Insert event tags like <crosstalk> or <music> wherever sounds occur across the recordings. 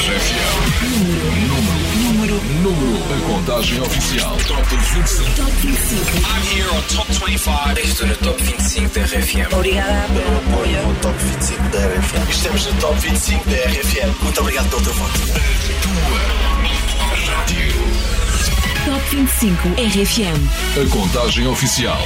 RFM. Número, número, número. A contagem oficial. Top 25. Top 25. I'm here on Top 25. Estou no Top 25 da RFM. Obrigada pelo apoio. Top 25 da RFM. Estamos no Top 25 da RFM. Muito obrigado pelo. Tua rádio. Top 25 RFM. A contagem oficial.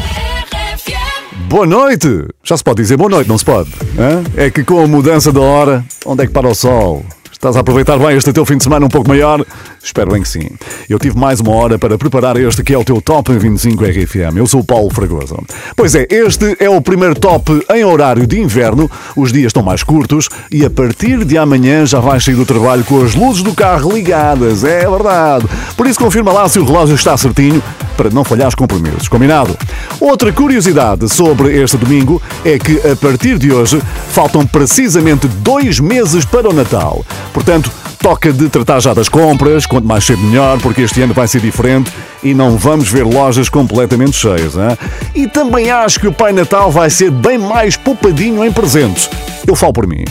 Boa noite! Já se pode dizer boa noite, não se pode? hã? É que com a mudança da hora, onde é que para o sol? Estás a aproveitar bem este teu fim de semana um pouco maior? Espero bem que sim. Eu tive mais uma hora para preparar este que é o teu Top 25 RFM. Eu sou o Paulo Fragoso. Pois é, este é o primeiro top em horário de inverno. Os dias estão mais curtos e a partir de amanhã já vais sair do trabalho com as luzes do carro ligadas. É verdade. Por isso confirma lá se o relógio está certinho para não falhar os compromissos. Combinado? Outra curiosidade sobre este domingo é que a partir de hoje faltam precisamente dois meses para o Natal. Portanto, toca de tratar já das compras, quanto mais cedo melhor, porque este ano vai ser diferente e não vamos ver lojas completamente cheias. Hein? E também acho que o Pai Natal vai ser bem mais poupadinho em presentes. Eu falo por mim.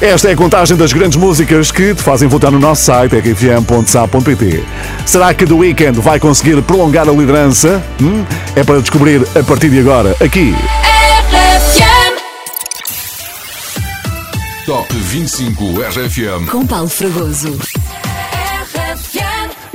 Esta é a contagem das grandes músicas que te fazem votar no nosso site rfm.sa.pt. Será que The Weeknd vai conseguir prolongar a liderança? Hum? É para descobrir a partir de agora, aqui. Top 25 RFM. Com Paulo Fragoso.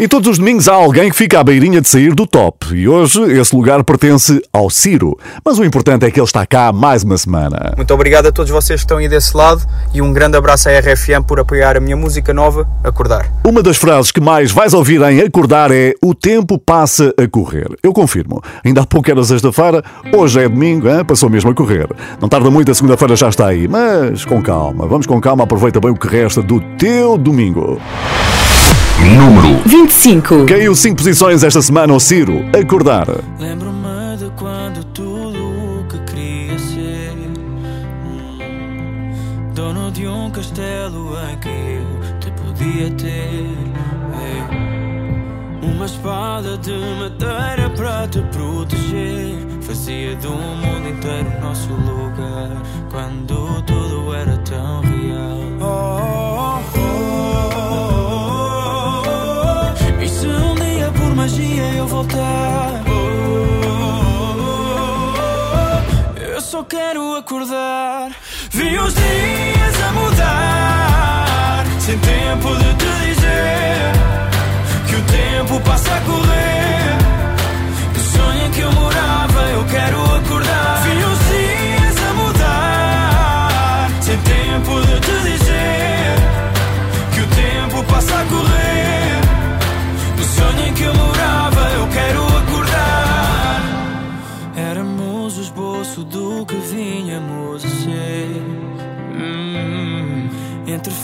E todos os domingos há alguém que fica à beirinha de sair do top. E hoje esse lugar pertence ao Ciro. Mas o importante é que ele está cá mais uma semana. Muito obrigado a todos vocês que estão aí desse lado e um grande abraço à RFM por apoiar a minha música nova, Acordar. Uma das frases que mais vais ouvir em acordar é O tempo passa a correr. Eu confirmo. Ainda há pouco era sexta-feira, hoje é domingo, hein? passou mesmo a correr. Não tarda muito, a segunda-feira já está aí. Mas com calma, vamos com calma, aproveita bem o que resta do teu domingo. Número 25. Caiu 5 posições esta semana ao Ciro. Acordar. Lembro-me de quando tudo o que queria ser hum, Dono de um castelo em que eu te podia ter é. Uma espada de madeira para te proteger Fazia do mundo inteiro nosso lugar Quando tudo era tão real Oh, oh, magia eu voltar Eu só quero acordar. Vi os dias a mudar. Sem tempo de te dizer Que o tempo passa a correr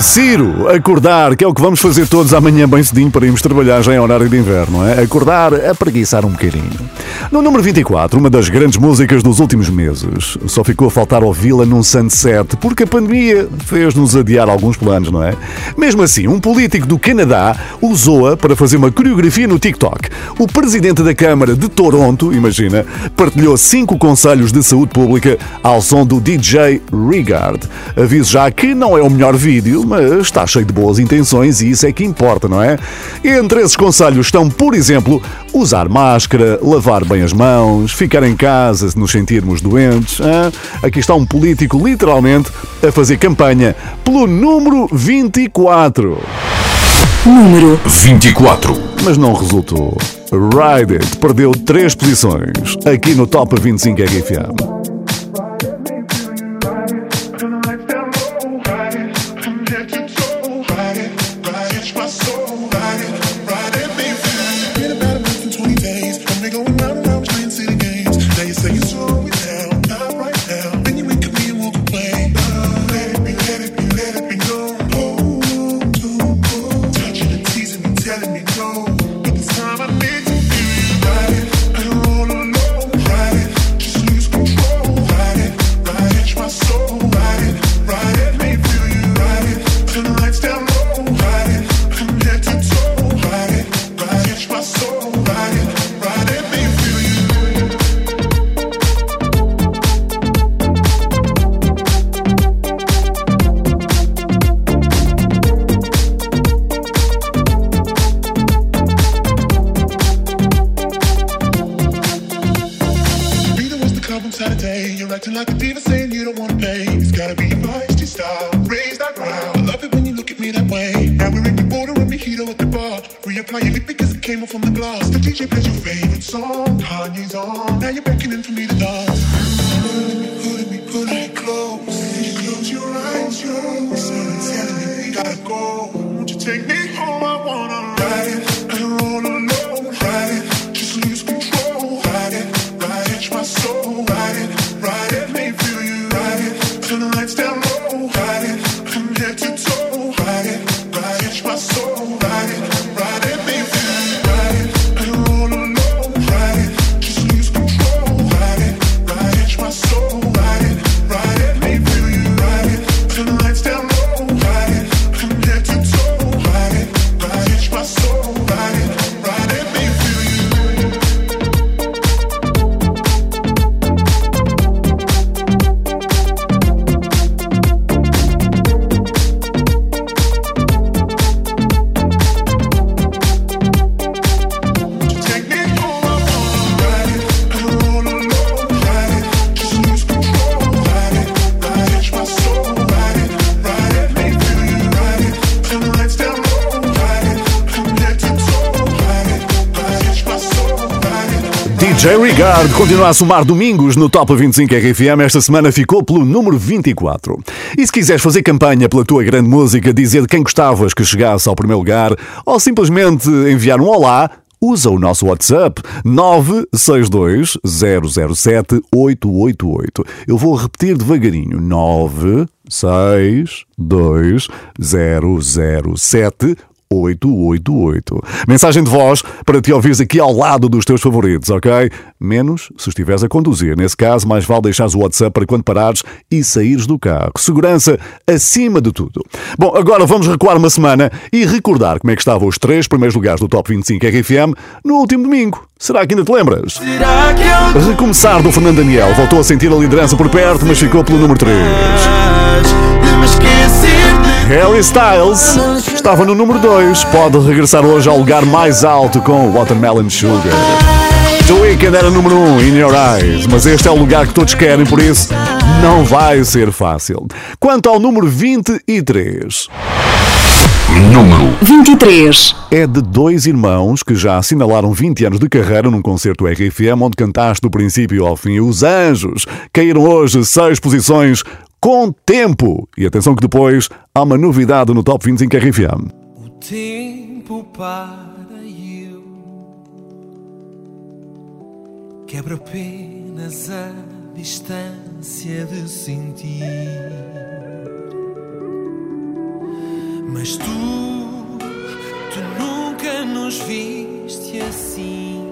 Ciro, acordar, que é o que vamos fazer todos amanhã bem cedinho para irmos trabalhar já em horário de inverno, não é? Acordar, apreguiçar um bocadinho. No número 24, uma das grandes músicas dos últimos meses. Só ficou a faltar ouvi-la num sunset, porque a pandemia fez-nos adiar alguns planos, não é? Mesmo assim, um político do Canadá usou-a para fazer uma coreografia no TikTok. O presidente da Câmara de Toronto, imagina, partilhou cinco conselhos de saúde pública ao som do DJ Regard. Aviso já que não é o melhor vídeo, mas está cheio de boas intenções e isso é que importa, não é? Entre esses conselhos estão, por exemplo, usar máscara, lavar bem as mãos, ficar em casa se nos sentirmos doentes. Hein? Aqui está um político literalmente a fazer campanha pelo número 24. Número 24. Mas não resultou. Ride It perdeu três posições aqui no Top 25 RFM. J. Regard continua a somar domingos no Top 25 RFM. Esta semana ficou pelo número 24. E se quiseres fazer campanha pela tua grande música, dizer quem gostavas que chegasse ao primeiro lugar ou simplesmente enviar um olá, usa o nosso WhatsApp 962 007 888. Eu vou repetir devagarinho: 962 007 888. Mensagem de voz para te ouvires aqui ao lado dos teus favoritos, ok? Menos se estiveres a conduzir. Nesse caso, mais vale deixares o WhatsApp para quando parares e saíres do carro. Segurança acima de tudo. Bom, agora vamos recuar uma semana e recordar como é que estavam os três primeiros lugares do Top 25 RFM no último domingo. Será que ainda te lembras? Recomeçar do Fernando Daniel. Voltou a sentir a liderança por perto, mas ficou pelo número 3. Harry Styles estava no número 2. Pode regressar hoje ao lugar mais alto com Watermelon Sugar. The Weeknd era número 1 um, In Your Eyes, mas este é o lugar que todos querem, por isso não vai ser fácil. Quanto ao número 23. Número 23 é de dois irmãos que já assinalaram 20 anos de carreira num concerto RFM onde cantaste do princípio ao fim. Os Anjos caíram hoje seis posições com tempo. E atenção que depois há uma novidade no Top 25 RFM. O tempo para eu quebra apenas a distância de sentir. Mas tu, tu nunca nos viste assim.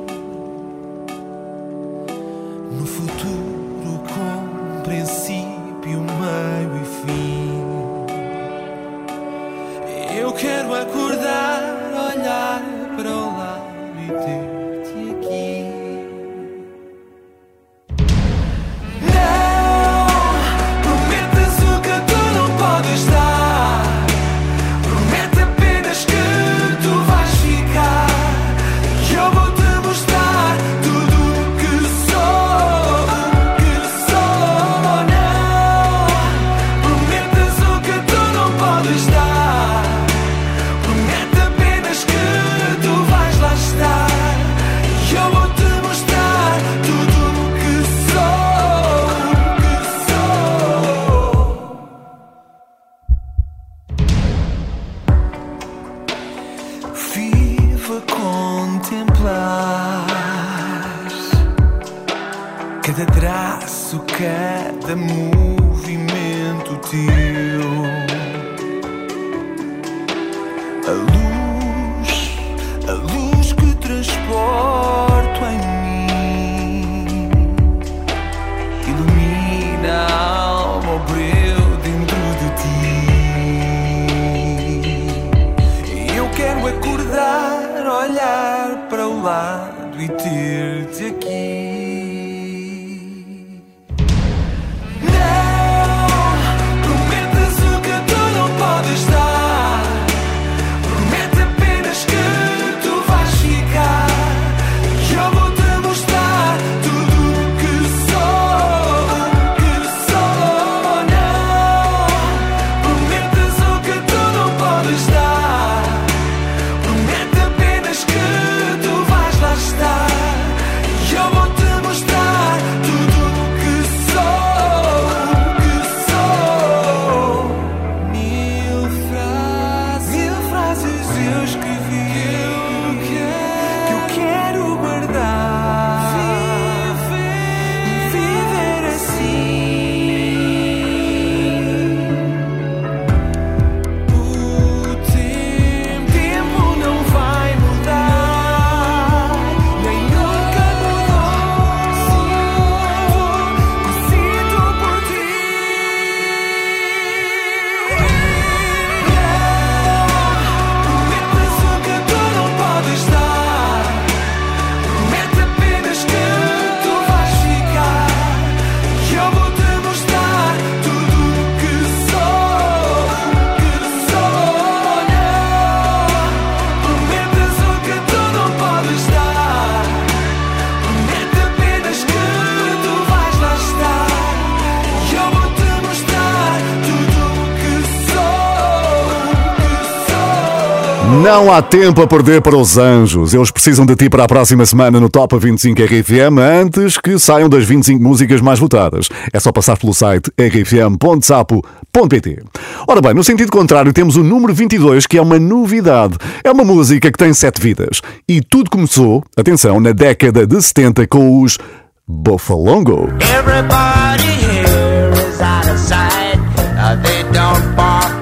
Não há tempo a perder para os anjos. Eles precisam de ti para a próxima semana no Top 25 RFM antes que saiam das 25 músicas mais votadas. É só passar pelo site rfm.sapo.pt. Ora bem, no sentido contrário, temos o número 22, que é uma novidade. É uma música que tem sete vidas. E tudo começou, atenção, na década de 70 com os Bofalongo. Everybody here is out of sight. Uh, they don't bark.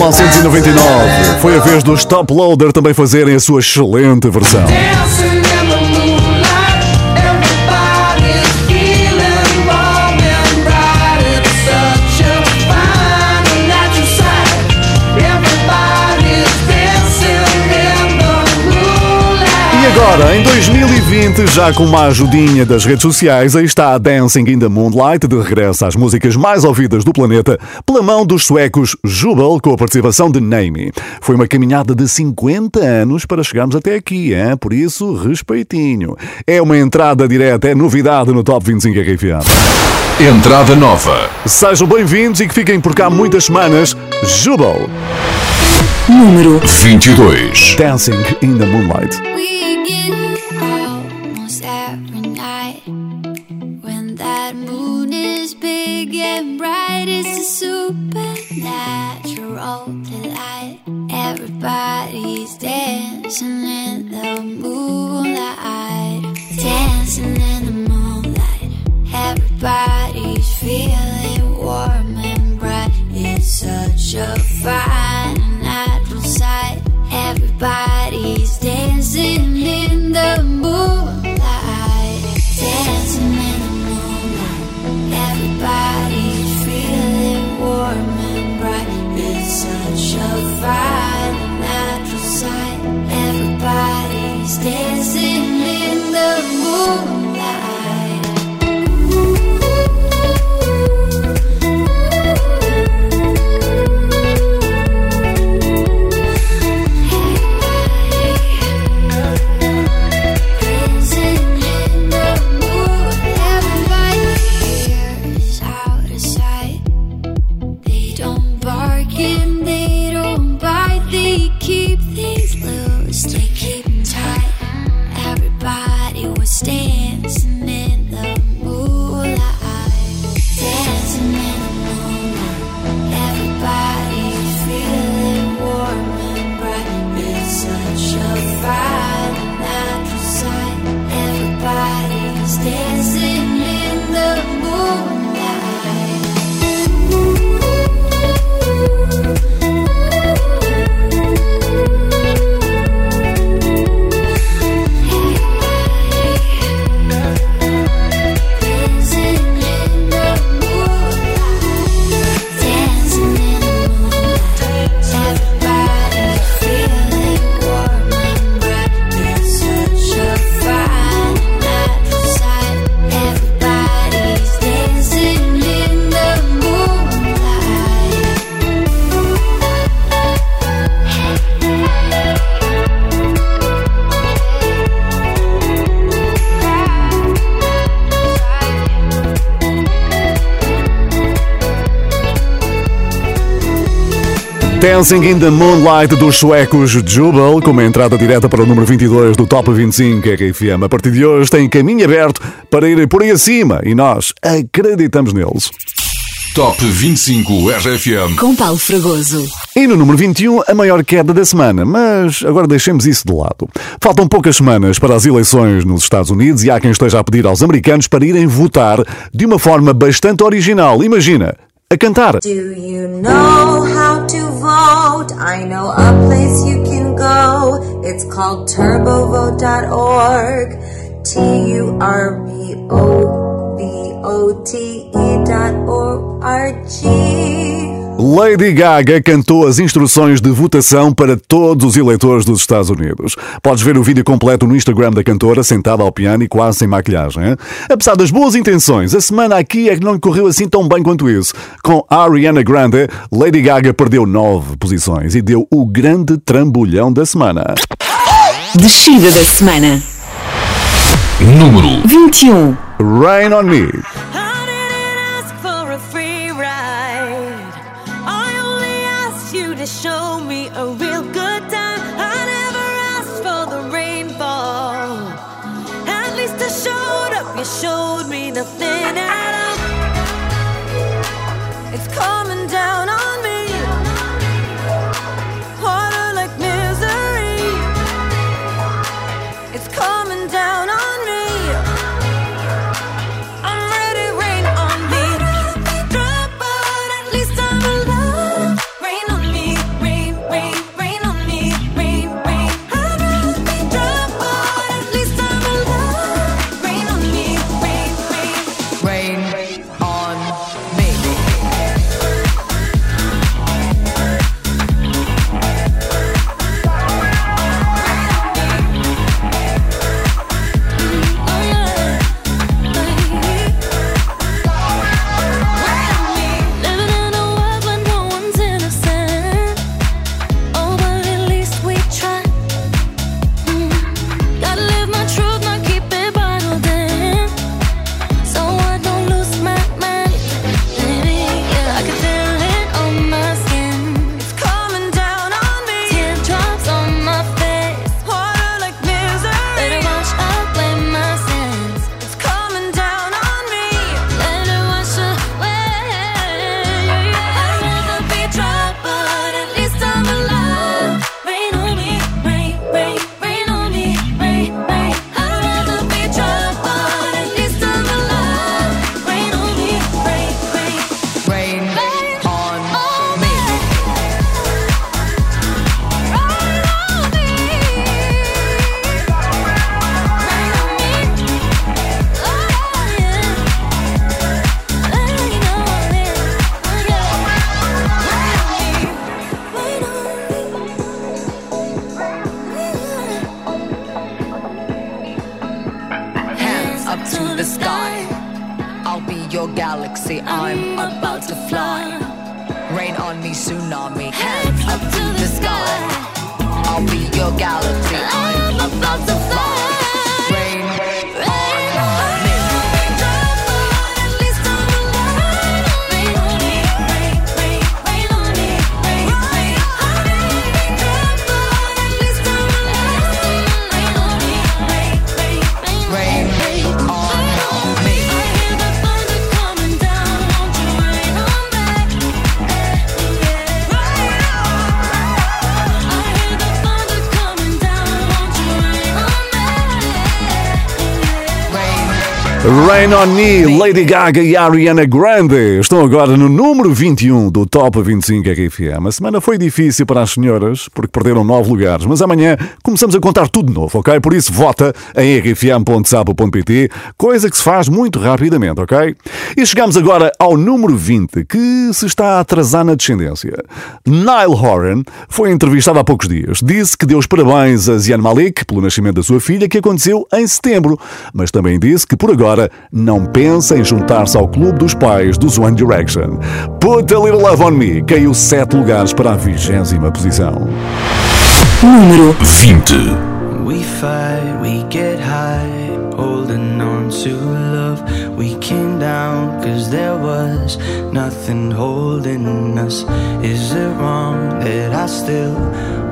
1999. Foi a vez dos Top Loader também fazerem a sua excelente versão. Agora, em 2020, já com uma ajudinha das redes sociais, aí está a Dancing in the Moonlight, de regresso às músicas mais ouvidas do planeta, pela mão dos suecos Jubel, com a participação de Naomi. Foi uma caminhada de 50 anos para chegarmos até aqui, hein? por isso, respeitinho. É uma entrada direta, é novidade no Top 25 RFM. Entrada nova. Sejam bem-vindos e que fiquem por cá muitas semanas. Jubel, número 22. Dancing in the Moonlight. A supernatural delight. Everybody's dancing in the moonlight, dancing in the moonlight. Everybody's feeling warm and bright. It's such a fine natural sight. Everybody's Dancing in the Moonlight dos suecos Jubel, com uma entrada direta para o número 22 do Top 25 RFM. A partir de hoje tem caminho aberto para irem por aí acima e nós acreditamos neles. Top 25 RFM. com Paulo Fragoso. E no número 21, a maior queda da semana. Mas agora deixemos isso de lado. Faltam poucas semanas para as eleições nos Estados Unidos e há quem esteja a pedir aos americanos para irem votar de uma forma bastante original. Imagina, a cantar. Do you know how to vote? I know a place you can go. It's called turbovote.org. T U R B O V O T E dot O R G. Lady Gaga cantou as instruções de votação para todos os eleitores dos Estados Unidos. Podes ver o vídeo completo no Instagram da cantora, sentada ao piano e quase sem maquilhagem. hein? Apesar das boas intenções, a semana aqui é que não lhe correu assim tão bem quanto isso. Com Ariana Grande, Lady Gaga perdeu nove posições e deu o grande trambolhão da semana. Descida da semana. Número 21. Rain on Me. Rain on Me, Lady Gaga e Ariana Grande estão agora no número 21 do Top 25 RFM. A semana foi difícil para as senhoras, porque perderam 9 lugares, mas amanhã começamos a contar tudo de novo, ok? Por isso, vota em rfm.sapo.pt, coisa que se faz muito rapidamente, ok? E chegamos agora ao número 20, que se está a atrasar na descendência. Niall Horan foi entrevistado há poucos dias. Disse que deu os parabéns a Zian Malik pelo nascimento da sua filha, que aconteceu em setembro, mas também disse que por agora não pensa em juntar-se ao clube dos pais dos One Direction. Put a Little Love on Me caiu 7 lugares para a vigésima posição. Número 20. We fight, we get high, to love. We came down cause there was nothing holding us. Is it wrong that I still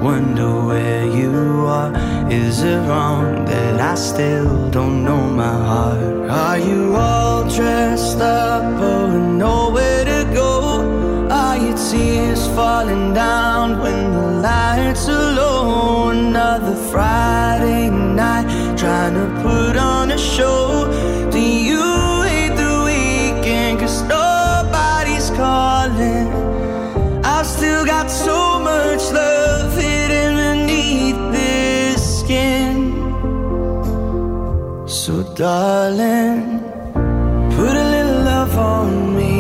wonder where you are? Is it wrong that I still don't know my heart? Are you all dressed up or nowhere to go? Are your tears falling down when the lights are low? Another Friday night trying to put darling, put a little love on me.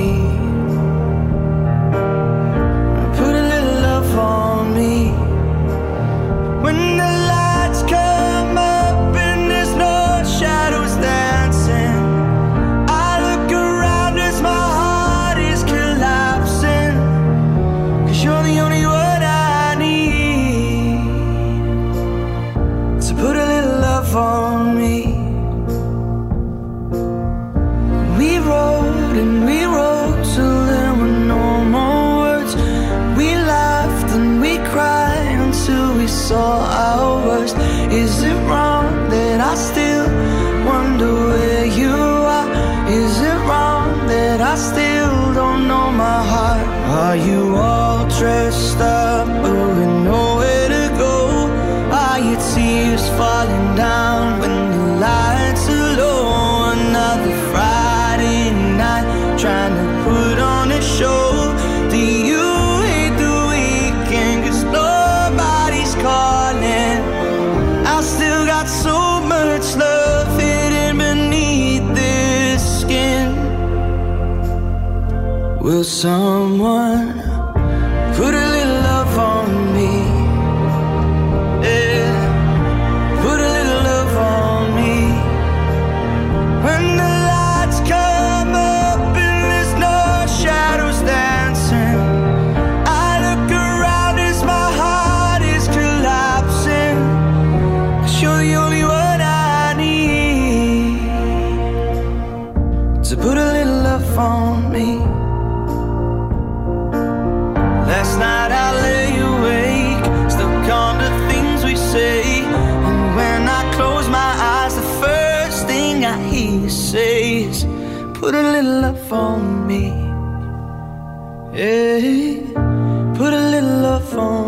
Yeah, put a little love on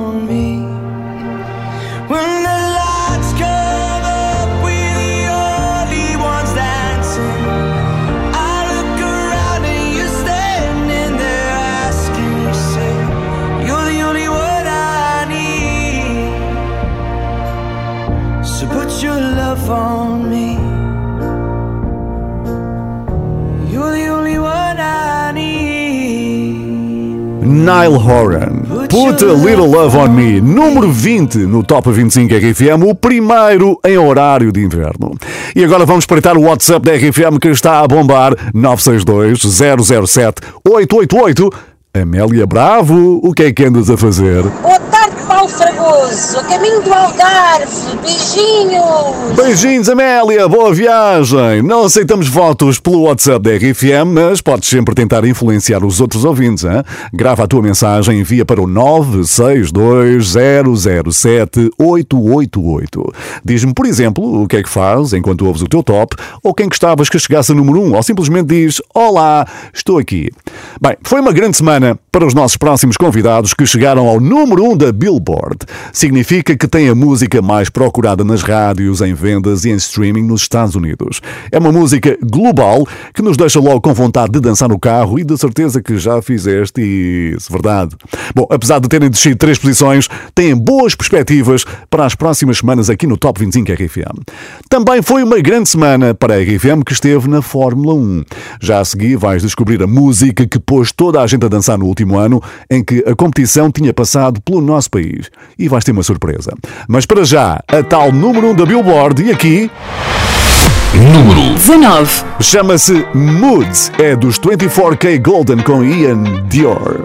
Niall Horan. Put a Little Love on Me, número 20 no Top 25 RFM, o primeiro em horário de inverno. E agora vamos espreitar o WhatsApp da RFM que está a bombar 962 007 888. Amélia Bravo, o que é que andas a fazer? Boa tarde, Paulo Fragoso. A caminho do Algarve. Beijinhos. Beijinhos, Amélia, boa viagem. Não aceitamos votos pelo WhatsApp da RFM, mas podes sempre tentar influenciar os outros ouvintes. Hein? Grava a tua mensagem e envia para o 962-007-888. Diz-me, por exemplo, o que é que faz enquanto ouves o teu top, ou quem gostavas que chegasse a número 1, ou simplesmente diz: Olá, estou aqui. Bem, foi uma grande semana para os nossos próximos convidados que chegaram ao número 1 da Billboard. Significa que tem a música mais procurada nas rádios, em vendas e em streaming nos Estados Unidos. É uma música global que nos deixa logo com vontade de dançar no carro e de certeza que já fizeste isso, verdade? Bom, apesar de terem descido três posições, têm boas perspectivas para as próximas semanas aqui no Top 25 RFM. Também foi uma grande semana para a RFM que esteve na Fórmula 1. Já a seguir vais descobrir a música que pôs toda a gente a dançar no último ano em que a competição tinha passado pelo nosso país. E vais ter uma surpresa. Mas para já, a tal número 1 da Billboard e aqui. Número 19. Chama-se Moods, é dos 24K Golden com Ian Dior.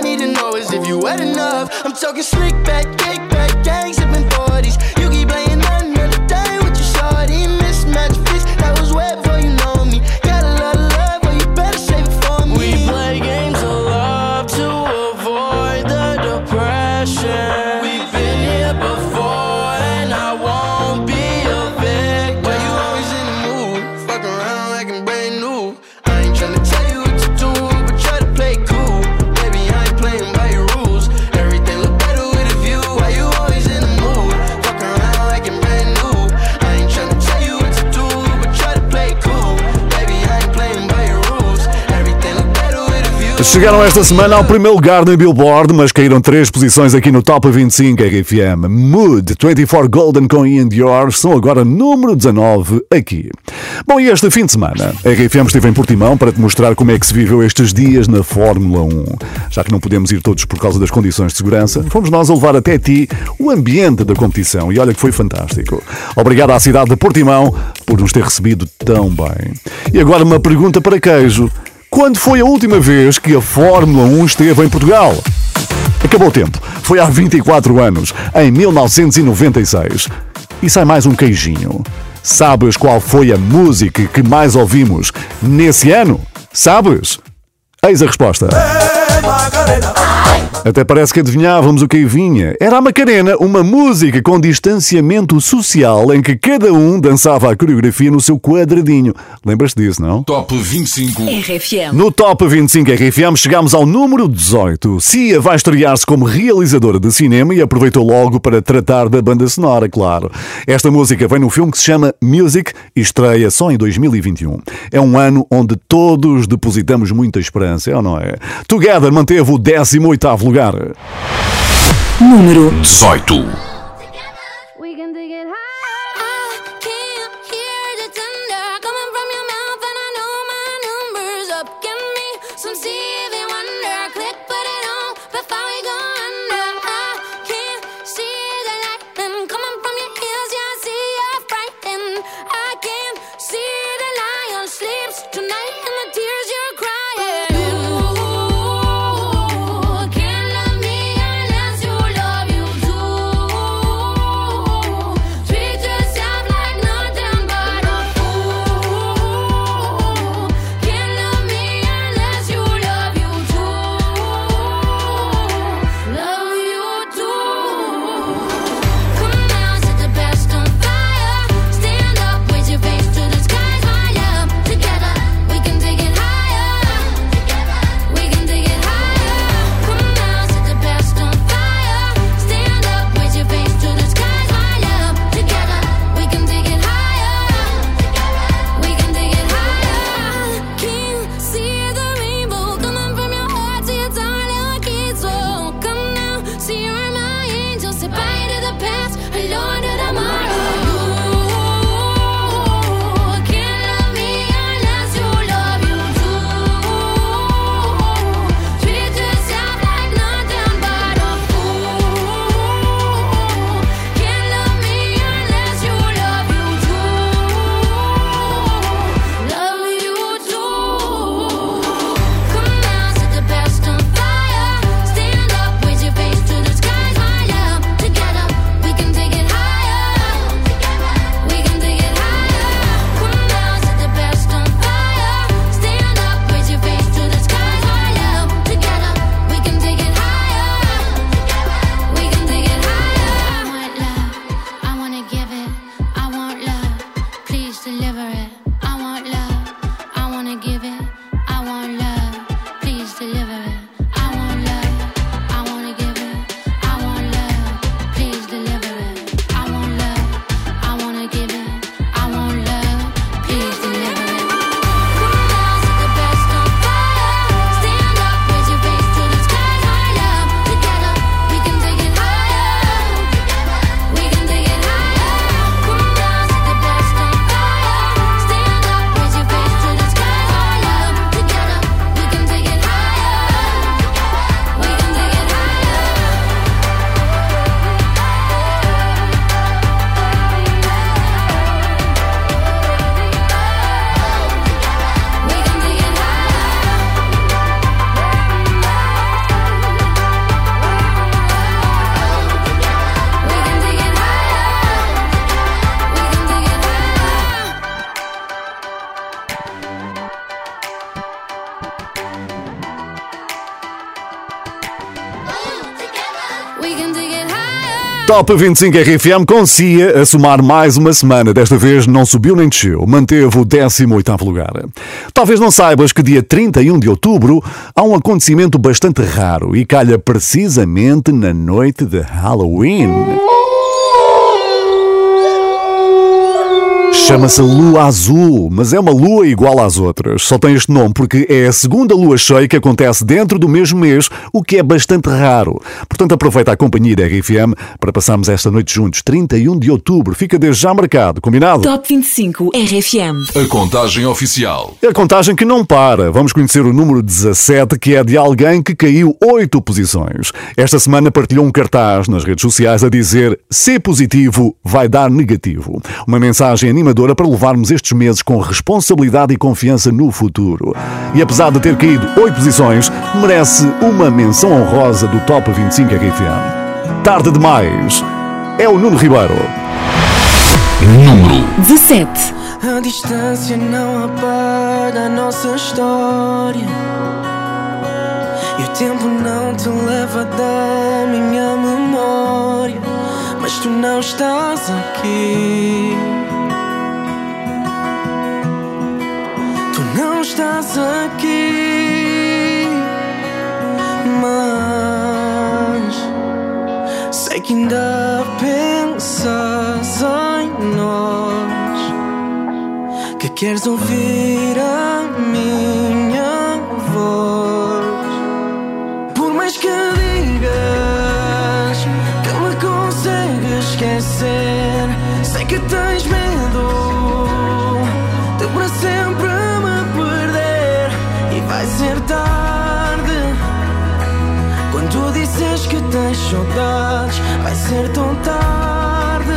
I need to know is if you wet enough. I'm talking slick back, kick back, gang Chegaram esta semana ao primeiro lugar no Billboard, mas caíram três posições aqui no Top 25 RFM. Mood 24 Golden com Ian Dior são agora número 19 aqui. Bom, e este fim de semana, a RFM esteve em Portimão para te mostrar como é que se viveu estes dias na Fórmula 1. Já que não podemos ir todos por causa das condições de segurança, fomos nós a levar até ti o ambiente da competição e olha que foi fantástico. Obrigado à cidade de Portimão por nos ter recebido tão bem. E agora uma pergunta para queijo. Quando foi a última vez que a Fórmula 1 esteve em Portugal? Acabou o tempo. Foi há 24 anos, em 1996. E sai mais um queijinho. Sabes qual foi a música que mais ouvimos nesse ano? Sabes? Eis a resposta. Até parece que adivinhávamos o que aí vinha. Era a Macarena, uma música com distanciamento social em que cada um dançava a coreografia no seu quadradinho. Lembras-te disso, não? Top 25. RFM. No Top 25 RFM chegámos ao número 18. Cia vai estrear-se como realizadora de cinema e aproveitou logo para tratar da banda sonora, claro. Esta música vem num filme que se chama Music e estreia só em 2021. É um ano onde todos depositamos muita esperança, é ou não é? Together manteve o 18º lugar. Número 18. Top 25 RFM Cia a somar mais uma semana. Desta vez não subiu nem desceu, manteve o 18 lugar. Talvez não saibas que dia 31 de outubro há um acontecimento bastante raro e calha precisamente na noite de Halloween. Chama-se Lua Azul, mas é uma lua igual às outras. Só tem este nome porque é a segunda lua cheia que acontece dentro do mesmo mês, o que é bastante raro. Portanto, aproveita a companhia da RFM para passarmos esta noite juntos, 31 de outubro. Fica desde já marcado, combinado? Top 25 RFM. A contagem oficial. É a contagem que não para. Vamos conhecer o número 17, que é de alguém que caiu oito posições. Esta semana partilhou um cartaz nas redes sociais a dizer: ser positivo vai dar negativo. Uma mensagem animadora para levarmos estes meses com responsabilidade e confiança no futuro. E apesar de ter caído oito posições, merece uma menção honrosa do Top 25 RFM. Tarde demais. É o Nuno Ribeiro. Número 17. A distância não apaga a nossa história. E o tempo não te leva da minha memória. Mas tu não estás aqui. Não estás aqui. Mas sei que ainda pensas em nós que queres ouvir a minha saudades, vai ser tão tarde.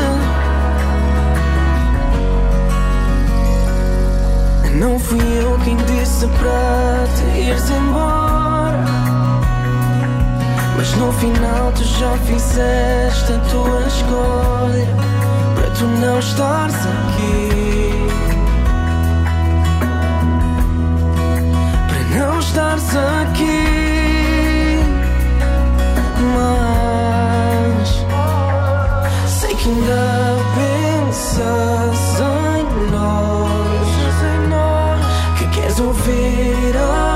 Não fui eu quem disse para te ires embora. Mas no final tu já fizeste a tua escolha para tu não estares aqui. Para não estares aqui. Ouvir a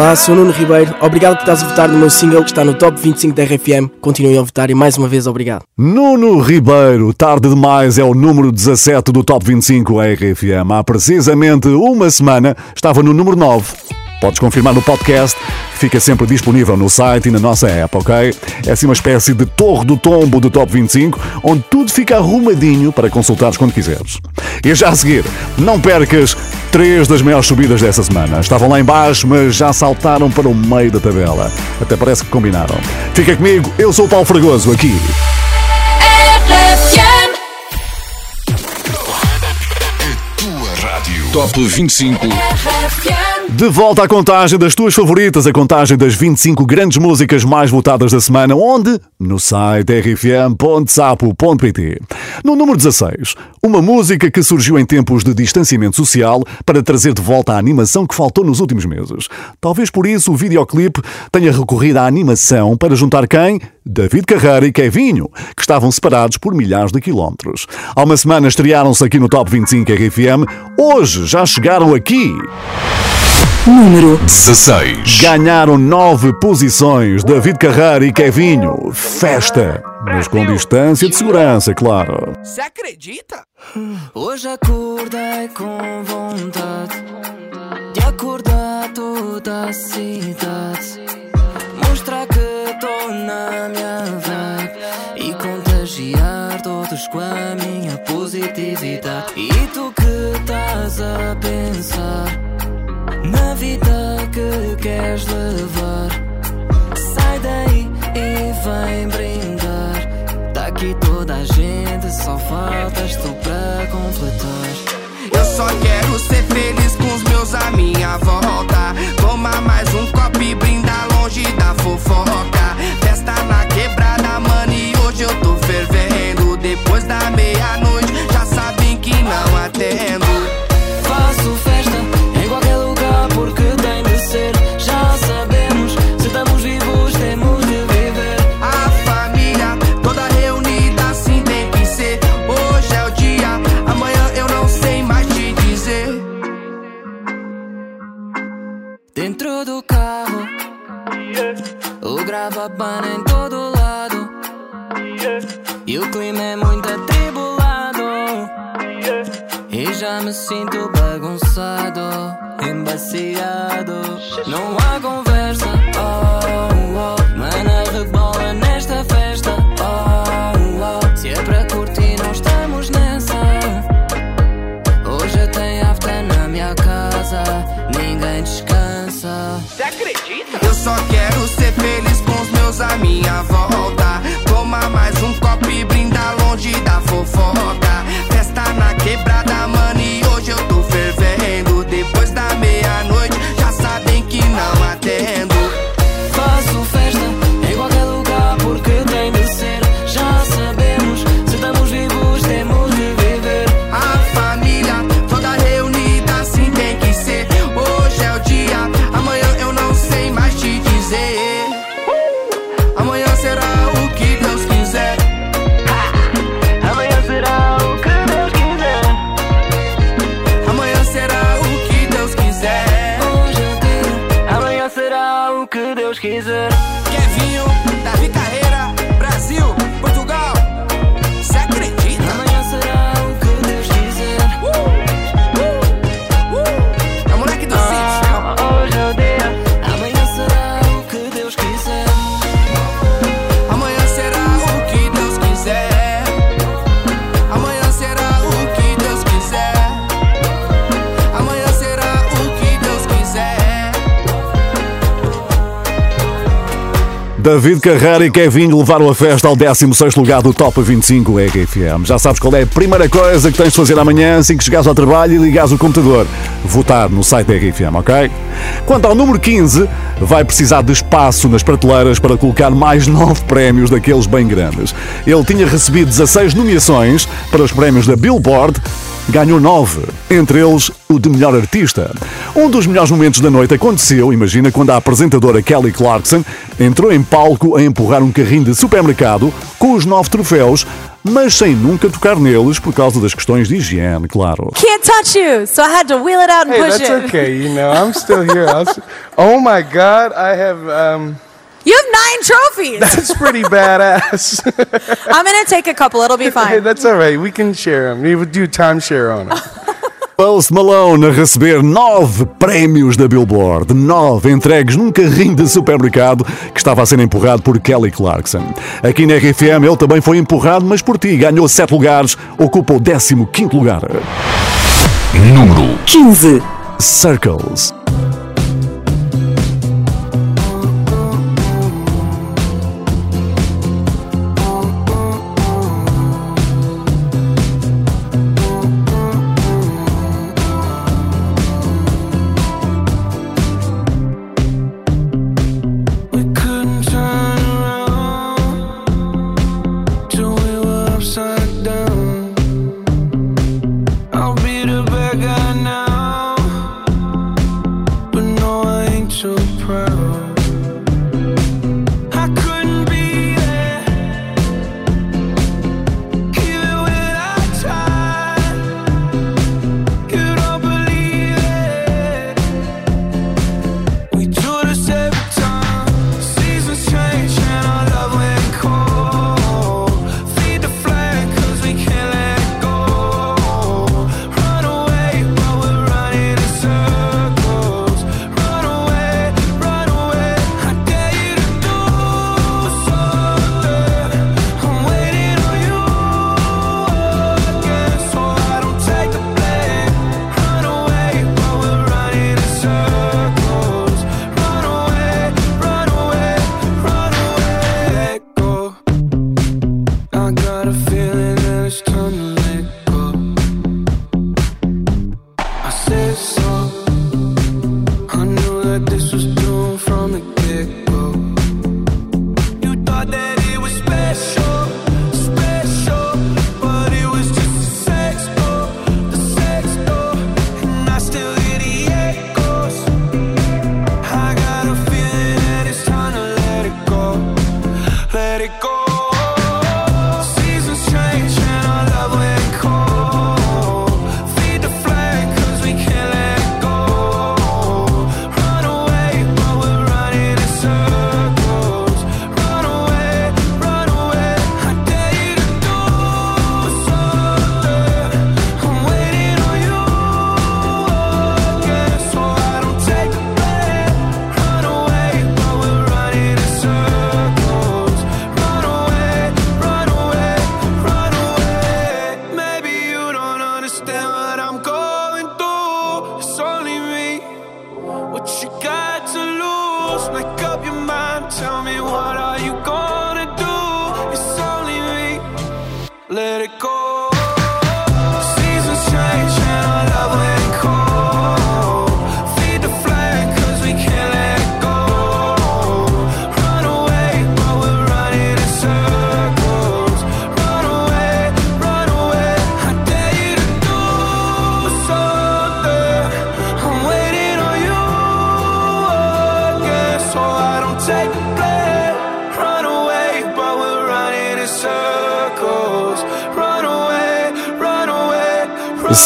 Olá, sou Nuno Ribeiro. Obrigado por estás a votar no meu single que está no top 25 da RFM. Continuem a votar e mais uma vez obrigado. Nuno Ribeiro, tarde demais, é o número 17 do Top 25 RFM. Há precisamente uma semana estava no número 9. Podes confirmar no podcast, fica sempre disponível no site e na nossa app, ok? É assim uma espécie de torre do tombo do Top 25, onde tudo fica arrumadinho para consultares quando quiseres. E já a seguir, não percas três das maiores subidas dessa semana. Estavam lá em baixo, mas já saltaram para o meio da tabela. Até parece que combinaram. Fica comigo, eu sou o Paulo Fragoso, aqui. Tua rádio. rádio. Top 25. De volta à contagem das tuas favoritas, a contagem das 25 grandes músicas mais votadas da semana, onde? No site rfm.sapo.pt. No número 16, uma música que surgiu em tempos de distanciamento social para trazer de volta a animação que faltou nos últimos meses. Talvez por isso o videoclipe tenha recorrido à animação para juntar quem? David Carreira e Kevinho, que estavam separados por milhares de quilómetros. Há uma semana estrearam-se aqui no Top 25 RFM, hoje já chegaram aqui. Número 16. Ganharam nove posições David Carreira e Kevinho. Festa, mas com distância de segurança, claro. Você acredita? Hoje acordei com vontade de acordar toda a cidade. Mostrar que tô na minha vibe e contagiar todos com a minha positividade. E tu que estás a pensar vida que queres levar, sai daí e vem brindar. Tá aqui toda a gente, só faltas tu pra completar. Eu só quero ser feliz com os meus à minha volta. Tomar mais um copo e brindar longe da fofoca. Festa na quebrada, mano, e hoje eu tô fervendo. Depois da meia-noite, já sabem que não atendo. Dentro do carro, o gravabana em todo lado. E o clima é muito atribulado. E já me sinto bagunçado, embaciado. Não há conversa, oh, só quero ser feliz com os meus à minha volta. Tomar mais um copo e brindar longe da fofoca. Festa na quebrada, mano, e hoje eu tô David Carreira e Kevin levaram a festa ao 16 lugar do Top 25 RFM. Já sabes qual é a primeira coisa que tens de fazer amanhã assim que chegares ao trabalho e ligares o computador. Votar no site da RFM, ok? Quanto ao número 15, vai precisar de espaço nas prateleiras para colocar mais 9 prémios daqueles bem grandes. Ele tinha recebido 16 nomeações para os prémios da Billboard ganhou nove, entre eles o de melhor artista. Um dos melhores momentos da noite aconteceu, imagina, quando a apresentadora Kelly Clarkson entrou em palco a empurrar um carrinho de supermercado com os nove troféus, mas sem nunca tocar neles por causa das questões de higiene, claro. Can't touch you, so I had to wheel it out and Hey, push that's it. okay. You know, I'm still here. I'll oh my God, I have. Um, You have nine trophies. that's pretty badass. <laughs> I'm gonna take a couple. It'll be hey, fine. that's all right. We can share them. We would do timeshare on them. Post <laughs> Malone a receber nove prémios da Billboard, nove entregues num carrinho de supermercado que estava a ser empurrado por Kelly Clarkson. Aqui na RFM ele também foi empurrado, mas por ti ganhou sete lugares, ocupa o 15 quinto lugar. Número 15. Circles.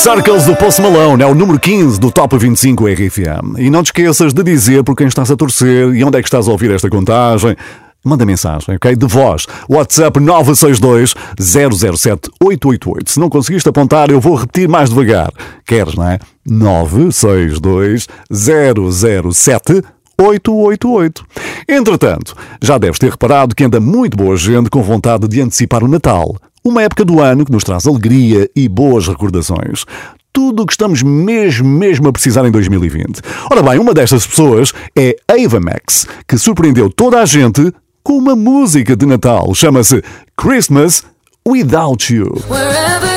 Circles do Post Malone é o número 15 do Top 25 RFM. E não te esqueças de dizer por quem estás a torcer e onde é que estás a ouvir esta contagem. Manda mensagem, ok? De voz. WhatsApp 962 007 888. Se não conseguiste apontar, eu vou repetir mais devagar. Queres, não é? 962 007 888. Entretanto, já deves ter reparado que anda muito boa gente com vontade de antecipar o Natal. Uma época do ano que nos traz alegria e boas recordações. Tudo o que estamos mesmo, mesmo a precisar em 2020. Ora bem, uma destas pessoas é Ava Max, que surpreendeu toda a gente com uma música de Natal. Chama-se Christmas Without You. Wherever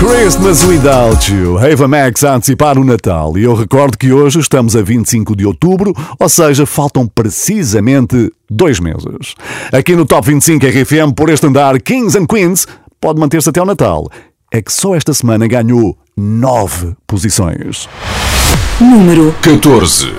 Christmas Without You, Ava Max a antecipar o Natal. E eu recordo que hoje estamos a 25 de outubro, ou seja, faltam precisamente dois meses. Aqui no Top 25 RFM, por este andar, Kings and Queens pode manter-se até o Natal. É que só esta semana ganhou nove posições. Número 14.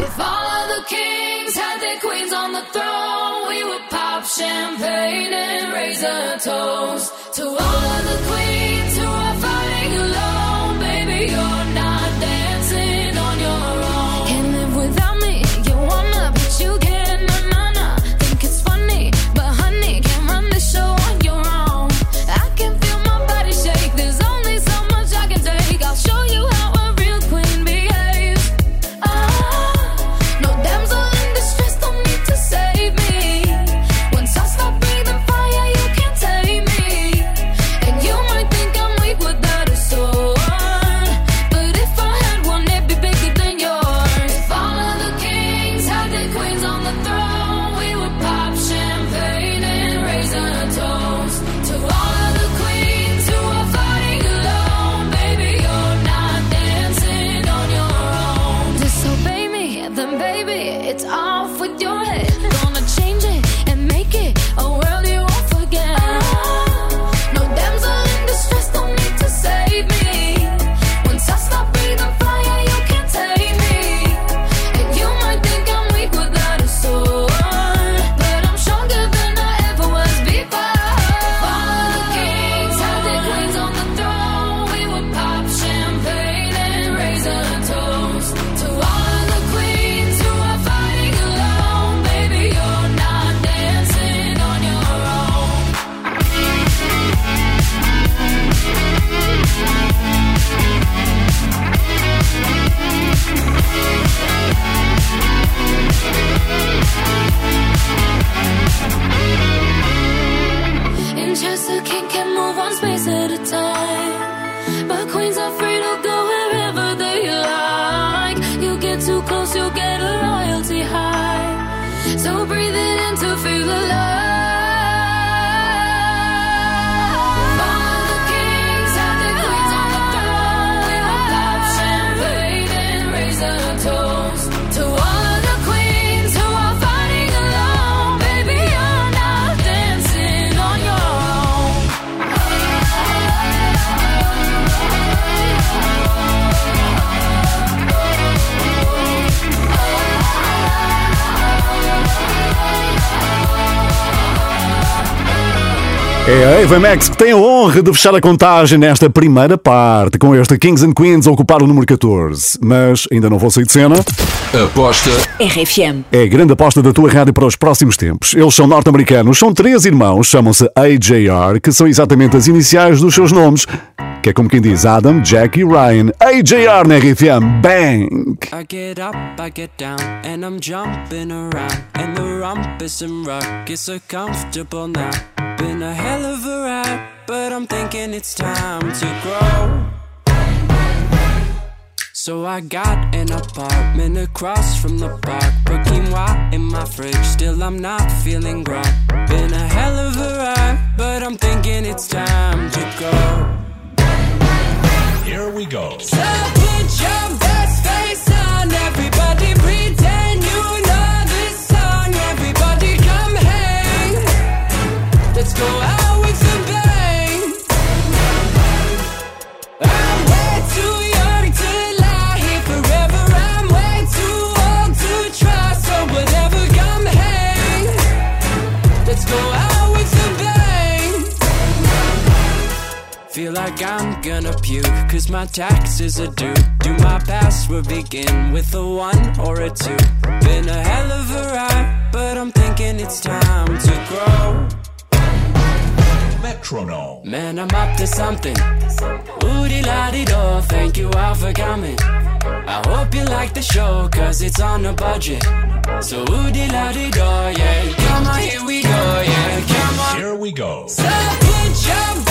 É a Ava Max que tem a honra de fechar a contagem nesta primeira parte, com este Kings and Queens a ocupar o número 14. Mas ainda não vou sair de cena. Aposta RFM. É a grande aposta da tua rádio para os próximos tempos. Eles são norte-americanos, são três irmãos, chamam-se AJR, que são exatamente as iniciais dos seus nomes, que é como quem diz Adam, Jack e Ryan. AJR na RFM, bang! I get up, I get down, and I'm jumping around. And the rumpus and ruckus are comfortable now. Been a hell of a ride, but I'm thinking it's time to grow. So I got an apartment across from the park. Put quinoa in my fridge, still I'm not feeling right. Been a hell of a ride, but I'm thinking it's time to go. Here we go. So put your best face on, everybody pretend you know this song. Everybody come hang. Let's go out gonna puke, cause my taxes are due. Do my password begin with a one or a two? Been a hell of a ride, but I'm thinking it's time to grow. Metronome. Man, I'm up to something. Woody la di do, thank you all for coming. I hope you like the show, cause it's on a budget. So woody la di do, yeah. Come on, here we go, yeah. Come on. Here we go. So put your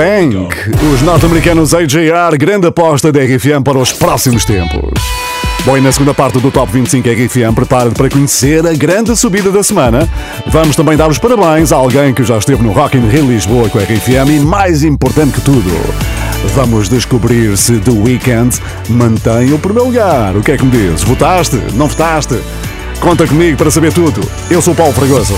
bang. Os norte-americanos AJR, grande aposta da RFM para os próximos tempos. Bom, e na segunda parte do Top 25 RFM, prepara-te para conhecer a grande subida da semana. Vamos também dar os parabéns a alguém que já esteve no Rock in Rio Lisboa com a RFM e, mais importante que tudo, vamos descobrir se The Weeknd mantém o primeiro lugar. O que é que me dizes? Votaste? Não votaste? Conta comigo para saber tudo. Eu sou o Paulo Fragoso.